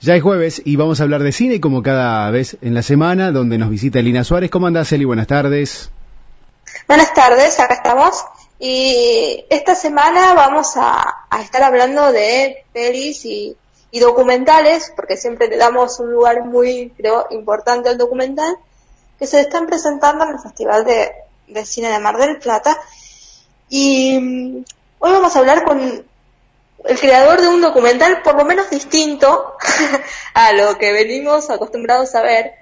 Ya es jueves y vamos a hablar de cine como cada vez en la semana, donde nos visita Elina Suárez. ¿Cómo andás, Eli? Buenas tardes. Buenas tardes, acá estamos. Y esta semana vamos a, estar hablando de pelis y, documentales, porque siempre le damos un lugar muy, creo, importante al documental, que se están presentando en el Festival de, de Cine de Mar del Plata. Y mm, hoy vamos a hablar con el creador de un documental por lo menos distinto a lo que venimos acostumbrados a ver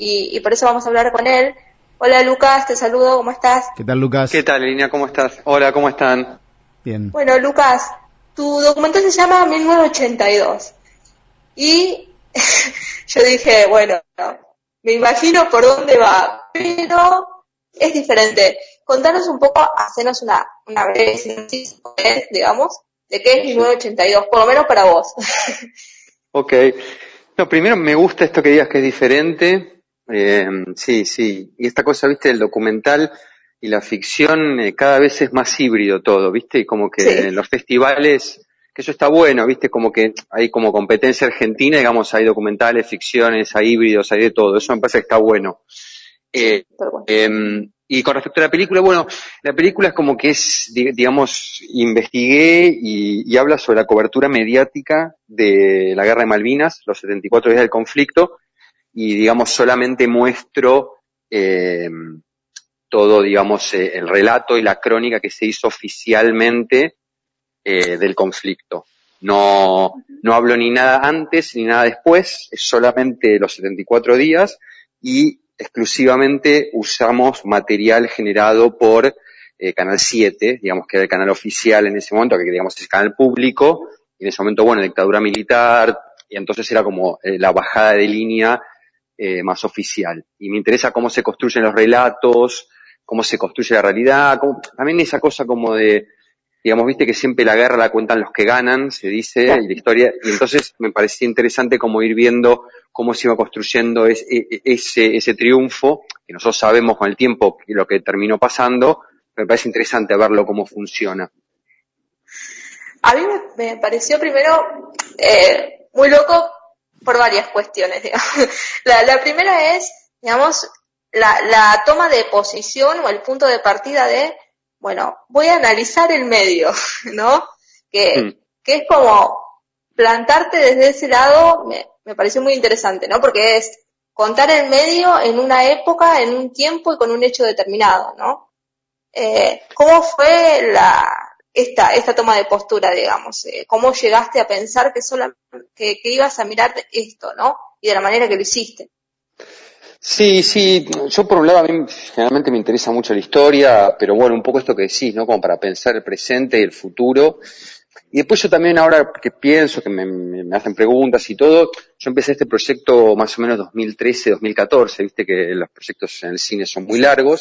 y, por eso vamos a hablar con él. Hola Lucas, te saludo, ¿cómo estás? ¿Qué tal Lucas? ¿Qué tal Línea? ¿Cómo estás? Hola, ¿cómo están? Bien. Bueno Lucas, tu documental se llama 1982 y yo dije, bueno, me imagino por dónde va, pero es diferente. Contanos un poco, hacenos una, una breve digamos, de qué es 1982, por lo menos para vos. ok. No, primero me gusta esto que digas que es diferente. Eh, sí, sí. Y esta cosa, viste, el documental y la ficción eh, cada vez es más híbrido todo, viste, y como que en los festivales, que eso está bueno, viste, como que hay como competencia argentina, digamos, hay documentales, ficciones, hay híbridos, hay de todo. Eso me parece que está bueno. Eh, y con respecto a la película, bueno, la película es como que es, digamos, investigué y, habla sobre la cobertura mediática de la guerra de Malvinas, los 74 días del conflicto, y digamos, solamente muestro eh, todo, digamos, eh, el relato y la crónica que se hizo oficialmente eh, del conflicto. No, no hablo ni nada antes ni nada después, es solamente los 74 días y exclusivamente usamos material generado por eh, Canal 7, digamos que era el canal oficial en ese momento, que digamos es el canal público, y en ese momento, bueno, dictadura militar, y entonces era como eh, la bajada de línea eh, más oficial. Y me interesa cómo se construyen los relatos, cómo se construye la realidad, también esa cosa como de, digamos, viste que siempre la guerra la cuentan los que ganan, se dice, y la historia, y entonces me parecía interesante como ir viendo cómo se iba construyendo e, e, ese, ese triunfo, que nosotros sabemos con el tiempo lo que terminó pasando, me parece interesante verlo cómo funciona. A mí me, pareció primero eh, muy loco por varias cuestiones. La, la, primera es, digamos, la, la toma de posición o el punto de partida de, bueno, voy a analizar el medio, ¿no? Que, mm. que es como plantarte desde ese lado, me, me pareció muy interesante, ¿no? Porque es contar el medio en una época, en un tiempo y con un hecho determinado, ¿no? Eh, ¿Cómo fue la, esta, esta toma de postura, digamos? Eh, ¿Cómo llegaste a pensar que, sola, que, ibas a mirar esto, ¿no? Y de la manera que lo hiciste. Sí, sí, yo por un lado a mí generalmente me interesa mucho la historia, pero bueno, un poco esto que decís, ¿no? Como para pensar el presente y el futuro. Y después yo también ahora que pienso, que me, hacen preguntas y todo, yo empecé este proyecto más o menos 2013, 2014, viste que los proyectos en el cine son muy largos.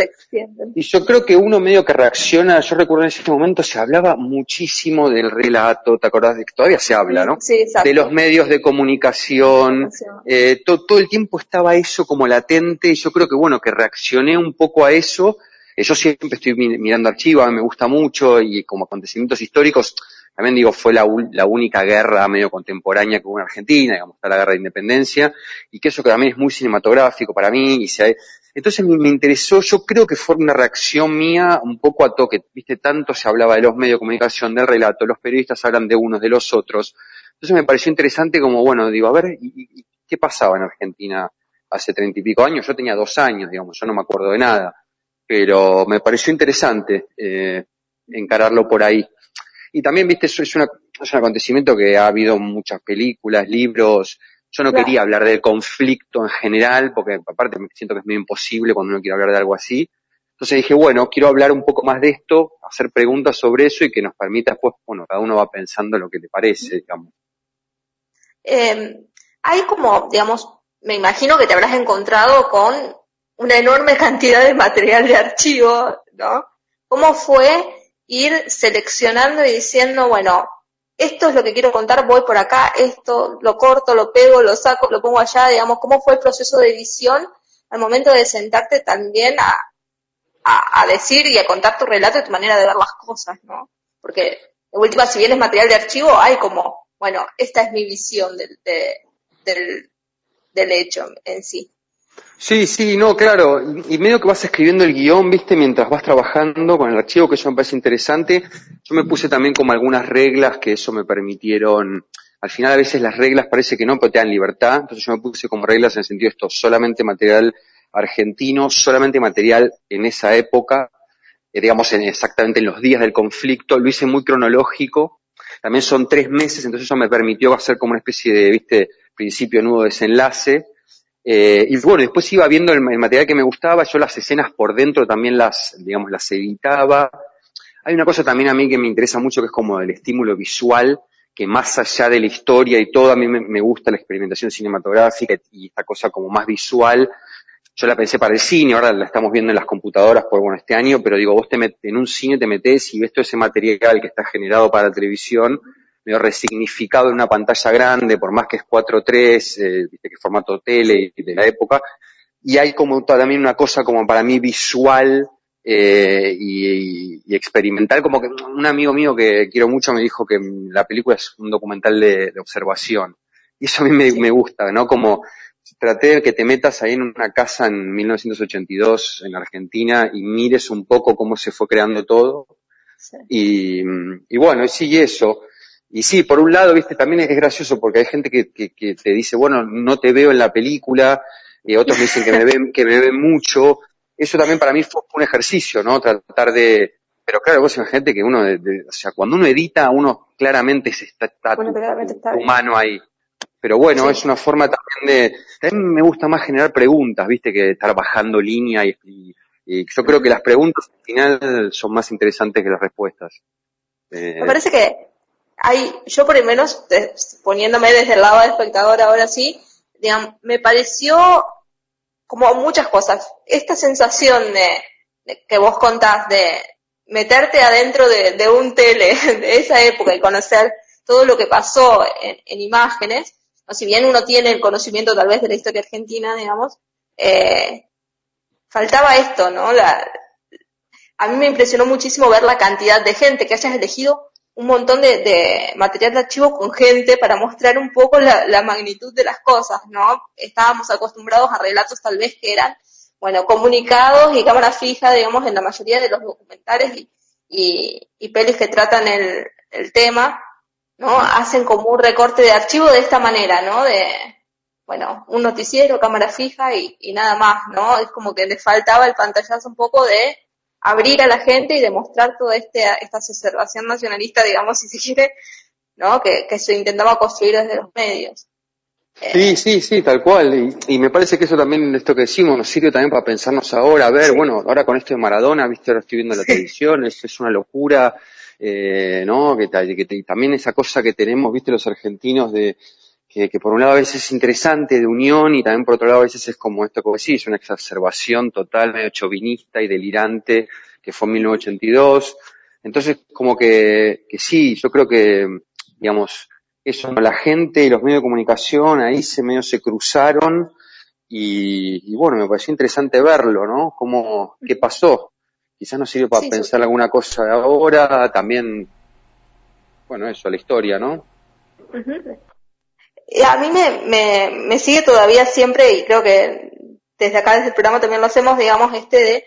Y yo creo que uno medio que reacciona, yo recuerdo en ese momento se hablaba muchísimo del relato, ¿te acordás de que todavía se habla, no? Sí, exacto. De los medios de comunicación, eh, todo el tiempo estaba eso como latente y yo creo que bueno, que reaccioné un poco a eso. Eh, yo siempre estoy mirando archivos, me gusta mucho y como acontecimientos históricos, también digo, fue la, única guerra medio contemporánea que hubo en Argentina, digamos, está la guerra de independencia, y que eso que también es muy cinematográfico para mí, y se, entonces me, interesó, yo creo que fue una reacción mía un poco a toque, viste, tanto se hablaba de los medios de comunicación, del relato, los periodistas hablan de unos, de los otros, entonces me pareció interesante como, bueno, digo, a ver, ¿y, qué pasaba en Argentina hace treinta y pico años? Yo tenía dos años, digamos, yo no me acuerdo de nada, pero me pareció interesante eh, encararlo por ahí. Y también, viste, eso es, una, es un acontecimiento que ha habido muchas películas, libros. Yo no quería hablar del conflicto en general, porque aparte me siento que es muy imposible cuando uno quiere hablar de algo así. Entonces dije, bueno, quiero hablar un poco más de esto, hacer preguntas sobre eso y que nos permita después, bueno, cada uno va pensando lo que le parece, digamos. Eh, hay como, digamos, me imagino que te habrás encontrado con una enorme cantidad de material de archivo, ¿no? ¿Cómo fue ir seleccionando y diciendo, bueno, esto es lo que quiero contar, voy por acá, esto lo corto, lo pego, lo saco, lo pongo allá, digamos, cómo fue el proceso de edición al momento de sentarte también a, a, decir y a contar tu relato y tu manera de ver las cosas, ¿no? Porque, de última, si bien es material de archivo, hay como, bueno, esta es mi visión de, del, del hecho en sí. Sí, sí, no, claro. Y medio que vas escribiendo el guion, viste, mientras vas trabajando con el archivo, que eso me parece interesante. Yo me puse también como algunas reglas que eso me permitieron. Al final a veces las reglas parece que no, pero te dan libertad. Entonces yo me puse como reglas en el sentido de esto, solamente material argentino, solamente material en esa época, eh, digamos en, exactamente en los días del conflicto. Lo hice muy cronológico. También son tres meses, entonces eso me permitió hacer como una especie de, viste, principio, nudo, desenlace eh, y bueno, después iba viendo el, material que me gustaba, yo las escenas por dentro también las, digamos, las editaba. Hay una cosa también a mí que me interesa mucho que es como el estímulo visual, que más allá de la historia y todo, a mí me, gusta la experimentación cinematográfica y esta cosa como más visual. Yo la pensé para el cine, ahora la estamos viendo en las computadoras por bueno este año, pero digo, vos te en un cine te metes y ves todo ese material que está generado para la televisión, medio resignificado en una pantalla grande, por más que es 4.3, eh, que es formato tele de la época, y hay como también una cosa como para mí visual eh, y, experimental, como que un amigo mío que quiero mucho me dijo que la película es un documental de, observación, y eso a mí me, gusta, ¿no? Como traté de que te metas ahí en una casa en 1982 en Argentina y mires un poco cómo se fue creando todo. Y, y bueno, sí, eso. Y sí, por un lado, viste, también es gracioso porque hay gente que, que, te dice, bueno, no te veo en la película, y otros me dicen que me ven, que me ven mucho. Eso también para mí fue un ejercicio, ¿no? Tratar de, pero claro, vos imagínate que uno, de, o sea, cuando uno edita, uno claramente se está, está, humano ahí. Pero bueno, es una forma también de, también me gusta más generar preguntas, viste, que estar bajando línea y, y, yo creo que las preguntas al final son más interesantes que las respuestas. me parece que hay, yo por lo menos, poniéndome desde el lado de espectador ahora sí, digamos, me pareció como muchas cosas. Esta sensación de, que vos contás de meterte adentro de, un tele de esa época y conocer todo lo que pasó en, imágenes, o si bien uno tiene el conocimiento tal vez de la historia argentina, digamos, eh, faltaba esto, ¿no? La, a mí me impresionó muchísimo ver la cantidad de gente que hayas elegido un montón de, material de archivo con gente para mostrar un poco la, magnitud de las cosas, ¿no? Estábamos acostumbrados a relatos tal vez que eran, bueno, comunicados y cámara fija, digamos, en la mayoría de los documentales y, y, pelis que tratan el, el tema, ¿no? Hacen como un recorte de archivo de esta manera, ¿no? De, bueno, un noticiero, cámara fija y, y nada más, ¿no? Es como que le faltaba el pantallazo un poco de abrir a la gente y demostrar toda este, esta observación nacionalista, digamos, si se quiere, ¿no? Que, que se intentaba construir desde los medios. Sí, sí, sí, tal cual. Y, me parece que eso también, esto que decimos, nos sirve también para pensarnos ahora, a ver, bueno, ahora con esto de Maradona, viste, ahora estoy viendo la televisión, es, es una locura, eh, ¿no? Que, que, también esa cosa que tenemos, viste, los argentinos de, que, que, por un lado a veces es interesante de unión y también por otro lado a veces es como esto como decís, una exacerbación total, medio chauvinista y delirante que fue en 1982. Entonces, como que, que sí, yo creo que, digamos, eso, la gente y los medios de comunicación ahí se medio se cruzaron y, y bueno, me pareció interesante verlo, ¿no? Cómo, qué pasó. Quizás nos sirve para pensar alguna cosa de ahora, también, bueno, eso, la historia, ¿no? A mí me, me, me sigue todavía siempre, y creo que desde acá, desde el programa también lo hacemos, digamos, este de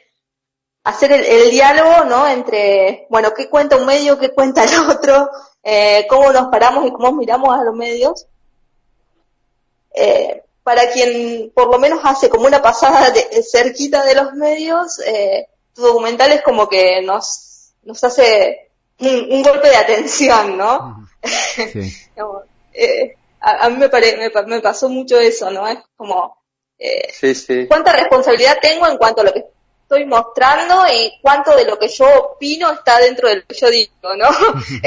hacer el, diálogo, ¿no? Entre, bueno, qué cuenta un medio, qué cuenta el otro, eh, cómo nos paramos y cómo miramos a los medios. Eh, para quien por lo menos hace como una pasada de, cerquita de los medios, eh, tu documental es como que nos, nos hace un, golpe de atención, ¿no? Sí. eh, a, mí me, me, pasó mucho eso, ¿no? Es como, eh, ¿cuánta responsabilidad tengo en cuanto a lo que estoy mostrando y cuánto de lo que yo opino está dentro del que yo digo, ¿no?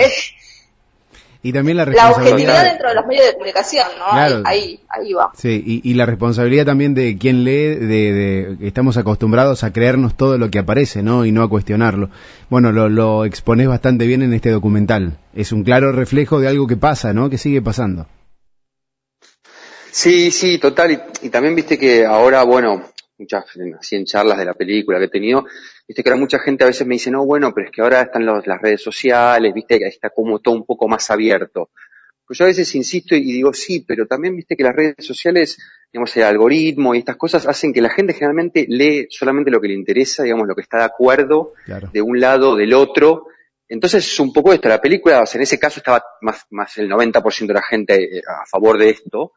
y también la responsabilidad... La objetividad dentro de los medios de comunicación, ¿no? Ahí, ahí, va. Sí, y, la responsabilidad también de quien lee, de, de, estamos acostumbrados a creernos todo lo que aparece, ¿no? Y no a cuestionarlo. Bueno, lo, lo expones bastante bien en este documental. Es un claro reflejo de algo que pasa, ¿no? Que sigue pasando. Sí, sí, total. Y, también viste que ahora, bueno, muchas, así en charlas de la película que he tenido, viste que ahora mucha gente a veces me dice, no, bueno, pero es que ahora están las redes sociales, viste que está como todo un poco más abierto. Pues yo a veces insisto y digo, sí, pero también viste que las redes sociales, digamos, el algoritmo y estas cosas hacen que la gente generalmente lee solamente lo que le interesa, digamos, lo que está de acuerdo de un lado o del otro. Entonces es un poco esto, la película, o sea, en ese caso estaba más, más el 90% de la gente eh, a favor de esto,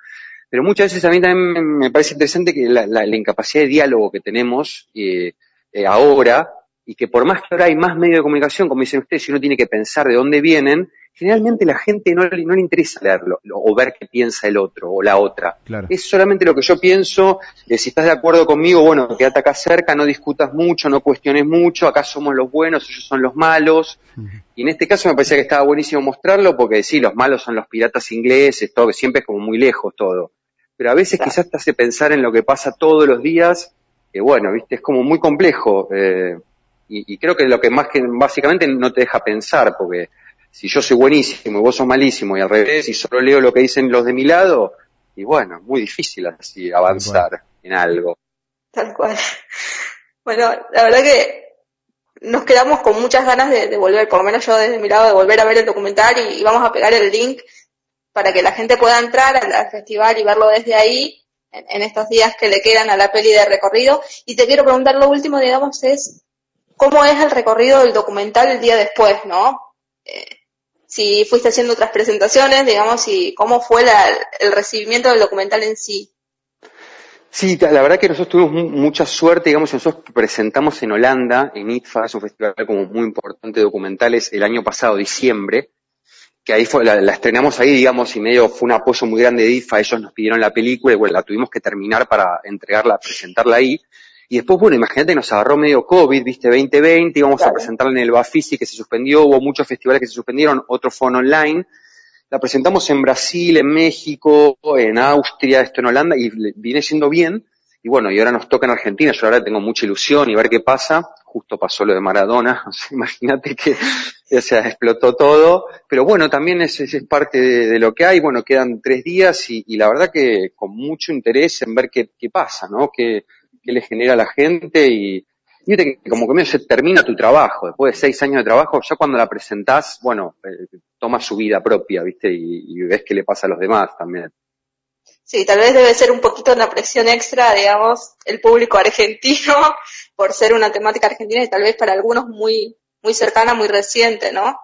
pero muchas veces a también me parece interesante que la, la, incapacidad de diálogo que tenemos eh, eh, ahora, y que por más que ahora hay más medios de comunicación, como dicen ustedes, si uno tiene que pensar de dónde vienen, generalmente la gente no, no le interesa leerlo o ver qué piensa el otro o la otra. Es solamente lo que yo pienso, eh, si estás de acuerdo conmigo, bueno, quédate acá cerca, no discutas mucho, no cuestiones mucho, acá somos los buenos, ellos son los malos. Y en este caso me parecía que estaba buenísimo mostrarlo porque sí, los malos son los piratas ingleses, todo, que siempre es como muy lejos todo. Pero a veces quizás te hace pensar en lo que pasa todos los días, que bueno, viste, es como muy complejo. Eh, y, y creo que lo que más que básicamente no te deja pensar, porque si yo soy buenísimo y vos sos malísimo y al revés y solo leo lo que dicen los de mi lado, y bueno, muy difícil así avanzar en algo. Tal cual. Bueno, la verdad que nos quedamos con muchas ganas de, volver, por lo menos yo desde mi lado, de volver a ver el documental y, vamos a pegar el link para que la gente pueda entrar al, festival y verlo desde ahí en, en, estos días que le quedan a la peli de recorrido. Y te quiero preguntar lo último, digamos, es cómo es el recorrido del documental el día después, ¿no? Eh, si fuiste haciendo otras presentaciones, digamos, y cómo fue el recibimiento del documental en sí. Sí, la verdad que nosotros tuvimos mucha suerte, digamos, nosotros presentamos en Holanda, en ITFA, es un festival como muy importante de documentales, el año pasado, diciembre, que ahí fue, la, estrenamos ahí, digamos, y medio fue un apoyo muy grande de ITFA, ellos nos pidieron la película y bueno, la tuvimos que terminar para entregarla, presentarla ahí. Y después, bueno, imagínate, nos agarró medio COVID, viste, 2020, íbamos a presentarla en el Bafisi que se suspendió, hubo muchos festivales que se suspendieron, otros fueron online. La presentamos en Brasil, en México, en Austria, esto en Holanda, y viene siendo bien. Y bueno, y ahora nos toca en Argentina, yo ahora tengo mucha ilusión y ver qué pasa. Justo pasó lo de Maradona, imagínate que ya se explotó todo. Pero bueno, también es, es parte de, lo que hay. Bueno, quedan tres días y, y, la verdad que con mucho interés en ver qué, qué pasa, ¿no? Que, qué le genera a la gente y, que como que medio se termina tu trabajo, después de seis años de trabajo, ya cuando la presentás, bueno, eh, toma su vida propia, ¿viste? Y, ves qué le pasa a los demás también. Sí, tal vez debe ser un poquito una presión extra, digamos, el público argentino, por ser una temática argentina y tal vez para algunos muy, muy cercana, muy reciente, ¿no?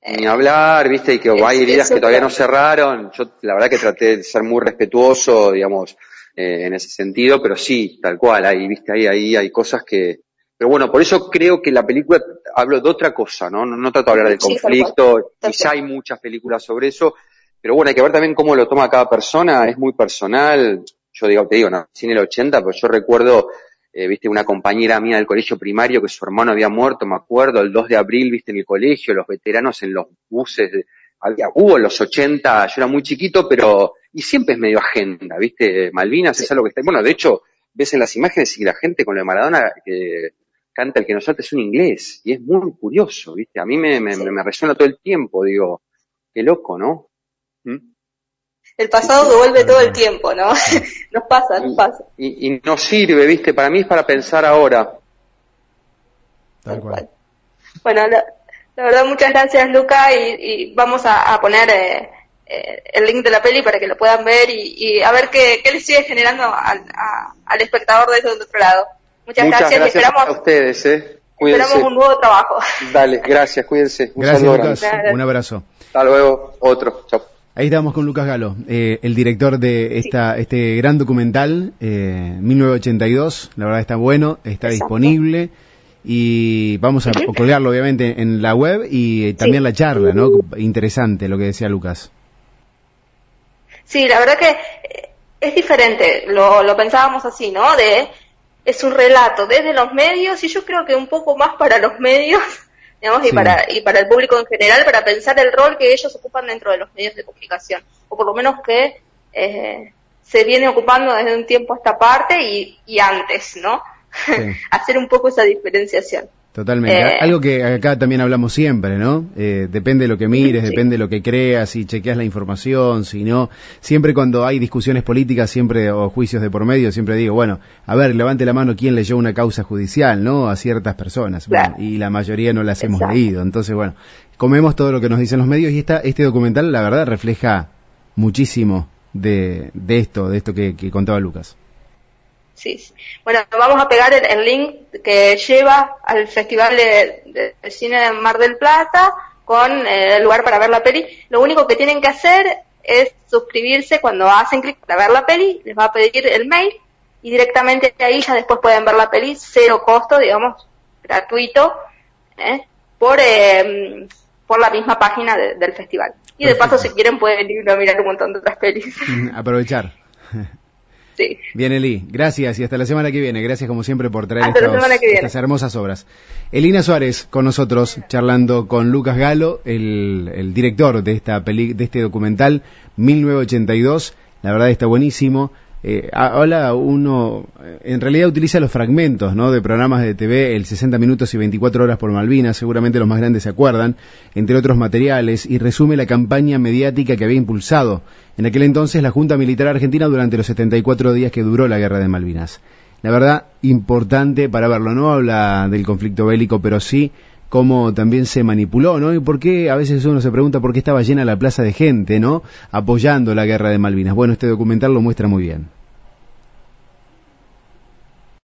Ni hablar, viste, y que hay heridas que todavía no cerraron. Yo la verdad que traté de ser muy respetuoso, digamos, eh, en ese sentido, pero sí, tal cual, ahí, viste, ahí, ahí hay cosas que, pero bueno, por eso creo que la película hablo de otra cosa, ¿no? No, trato de hablar del conflicto, y ya hay muchas películas sobre eso, pero bueno, hay que ver también cómo lo toma cada persona, es muy personal, yo digo, te digo, no, en el 80, pero yo recuerdo, eh, viste, una compañera mía del colegio primario que su hermano había muerto, me acuerdo, el 2 de abril, viste, en el colegio, los veteranos en los buses, había, hubo en los 80, yo era muy chiquito, pero y siempre es medio agenda, ¿viste? Malvinas es algo que está, bueno, de hecho, ves en las imágenes y la gente con lo de Maradona que canta el que nos salta es un inglés, y es muy curioso, ¿viste? A mí me, me, me resuena todo el tiempo, digo, qué loco, ¿no? ¿Mm? El pasado devuelve todo el tiempo, ¿no? nos pasa, nos pasa. Y, y, no sirve, ¿viste? Para mí es para pensar ahora. Tal cual. Bueno, la, verdad, muchas gracias, Luca, y, y vamos a, a poner eh, eh, el link de la peli para que lo puedan ver y, a ver qué, qué le sigue generando al, al espectador de otro lado. Muchas, gracias, gracias esperamos, a ustedes, ¿eh? Esperamos un nuevo trabajo. Dale, gracias, cuídense. Un gracias, Lucas. Un abrazo. Hasta luego, otro. Chao. Ahí estamos con Lucas Galo, eh, el director de esta, este gran documental, eh, 1982. La verdad está bueno, está disponible y vamos a colgarlo obviamente en la web y también la charla, ¿no? Interesante lo que decía Lucas. Sí, la verdad que eh, es diferente, lo, lo pensábamos así, ¿no? De, es un relato desde los medios y yo creo que un poco más para los medios, digamos, y, para, y para el público en general, para pensar el rol que ellos ocupan dentro de los medios de comunicación, o por lo menos que eh, se viene ocupando desde un tiempo a esta parte y, y antes, ¿no? Hacer un poco esa diferenciación. Totalmente. Eh, Algo que acá también hablamos siempre, ¿no? Eh, depende de lo que mires, Sí. depende de lo que creas, si chequeas la información, si no. Siempre cuando hay discusiones políticas, siempre, o juicios de por medio, siempre digo, bueno, a ver, levante la mano quién leyó una causa judicial, ¿no? A ciertas personas. Claro. Bueno, y la mayoría no las hemos leído. Entonces, bueno, comemos todo lo que nos dicen los medios y esta, este documental, la verdad, refleja muchísimo de, de esto, de esto que, que contaba Lucas. Sí, sí. Bueno, vamos a pegar el, el link que lleva al Festival de, de- de Cine de Mar del Plata con eh, el lugar para ver la peli. Lo único que tienen que hacer es suscribirse cuando hacen clic para ver la peli, les va a pedir el mail y directamente ahí ya después pueden ver la peli, cero costo, digamos, gratuito, ¿eh? por, eh, por la misma página de- del festival. Y de paso, si quieren, pueden ir a mirar un montón de otras pelis. Aprovechar. sí. Bien, Eli, gracias y hasta la semana que viene. Gracias como siempre por traer estos- estas hermosas obras. Elina Suárez con nosotros charlando con Lucas Galo, el, el director de esta peli, de este documental 1982. La verdad está buenísimo. Eh, habla uno, eh, en realidad utiliza los fragmentos ¿no? de programas de TV, el 60 minutos y 24 horas por Malvinas, seguramente los más grandes se acuerdan, entre otros materiales, y resume la campaña mediática que había impulsado en aquel entonces la Junta Militar Argentina durante los 74 días que duró la Guerra de Malvinas. La verdad, importante para verlo, no habla del conflicto bélico, pero sí cómo también se manipuló, ¿no? Y por qué a veces uno se pregunta por qué estaba llena la plaza de gente, ¿no? Apoyando la guerra de Malvinas. Bueno, este documental lo muestra muy bien.